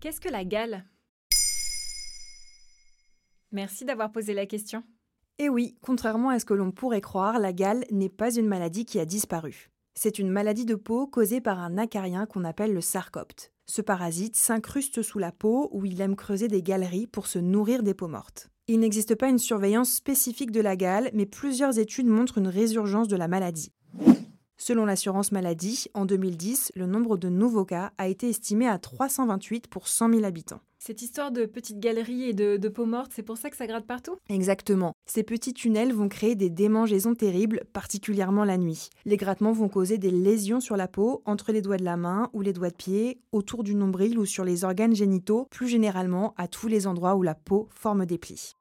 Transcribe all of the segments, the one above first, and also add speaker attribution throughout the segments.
Speaker 1: Qu'est-ce que la gale? Merci d'avoir posé la question.
Speaker 2: Et oui, contrairement à ce que l'on pourrait croire, la gale n'est pas une maladie qui a disparu. C'est une maladie de peau causée par un acarien qu'on appelle le sarcopte. Ce parasite s'incruste sous la peau où il aime creuser des galeries pour se nourrir des peaux mortes. Il n'existe pas une surveillance spécifique de la gale, mais plusieurs études montrent une résurgence de la maladie. Selon l'assurance maladie, en 2010, le nombre de nouveaux cas a été estimé à 328 pour 100 000 habitants.
Speaker 1: Cette histoire de petites galeries et de, de peau morte, c'est pour ça que ça gratte partout?
Speaker 2: Exactement. Ces petits tunnels vont créer des démangeaisons terribles, particulièrement la nuit. Les grattements vont causer des lésions sur la peau, entre les doigts de la main ou les doigts de pied, autour du nombril ou sur les organes génitaux, plus généralement à tous les endroits où la peau forme des plis.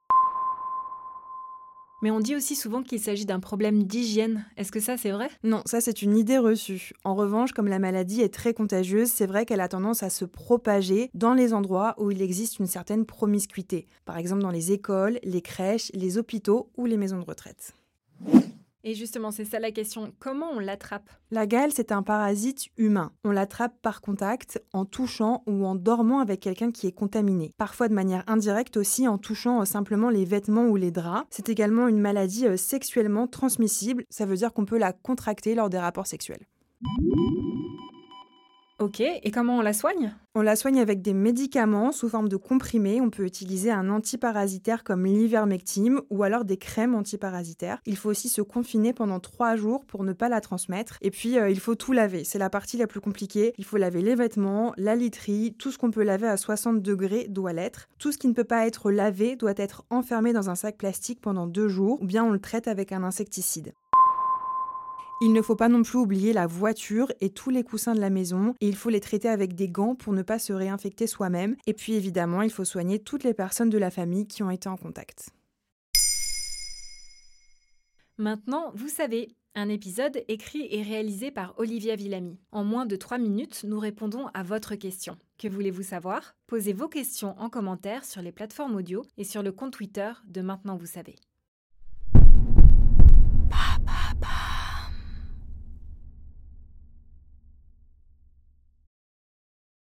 Speaker 1: Mais on dit aussi souvent qu'il s'agit d'un problème d'hygiène. Est-ce que ça c'est vrai?
Speaker 2: Non, ça c'est une idée reçue. En revanche, comme la maladie est très contagieuse, c'est vrai qu'elle a tendance à se propager dans les endroits où il existe une certaine promiscuité. Par exemple dans les écoles, les crèches, les hôpitaux ou les maisons de retraite.
Speaker 1: Et justement, c'est ça la question. Comment on l'attrape?
Speaker 2: La gale, c'est un parasite humain. On l'attrape par contact, en touchant ou en dormant avec quelqu'un qui est contaminé. Parfois de manière indirecte aussi, en touchant euh, simplement les vêtements ou les draps. C'est également une maladie euh, sexuellement transmissible. Ça veut dire qu'on peut la contracter lors des rapports sexuels.
Speaker 1: Ok, et comment on la soigne?
Speaker 2: On la soigne avec des médicaments sous forme de comprimés. On peut utiliser un antiparasitaire comme l'ivermectine ou alors des crèmes antiparasitaires. Il faut aussi se confiner pendant trois jours pour ne pas la transmettre. Et puis, euh, il faut tout laver. C'est la partie la plus compliquée. Il faut laver les vêtements, la literie, tout ce qu'on peut laver à 60 degrés doit l'être. Tout ce qui ne peut pas être lavé doit être enfermé dans un sac plastique pendant deux jours ou bien on le traite avec un insecticide. Il ne faut pas non plus oublier la voiture et tous les coussins de la maison et il faut les traiter avec des gants pour ne pas se réinfecter soi-même. Et puis évidemment, il faut soigner toutes les personnes de la famille qui ont été en contact.
Speaker 1: Maintenant, vous savez, un épisode écrit et réalisé par Olivia Villamy. En moins de 3 minutes, nous répondons à votre question. Que voulez-vous savoir? Posez vos questions en commentaire sur les plateformes audio et sur le compte Twitter de Maintenant vous savez.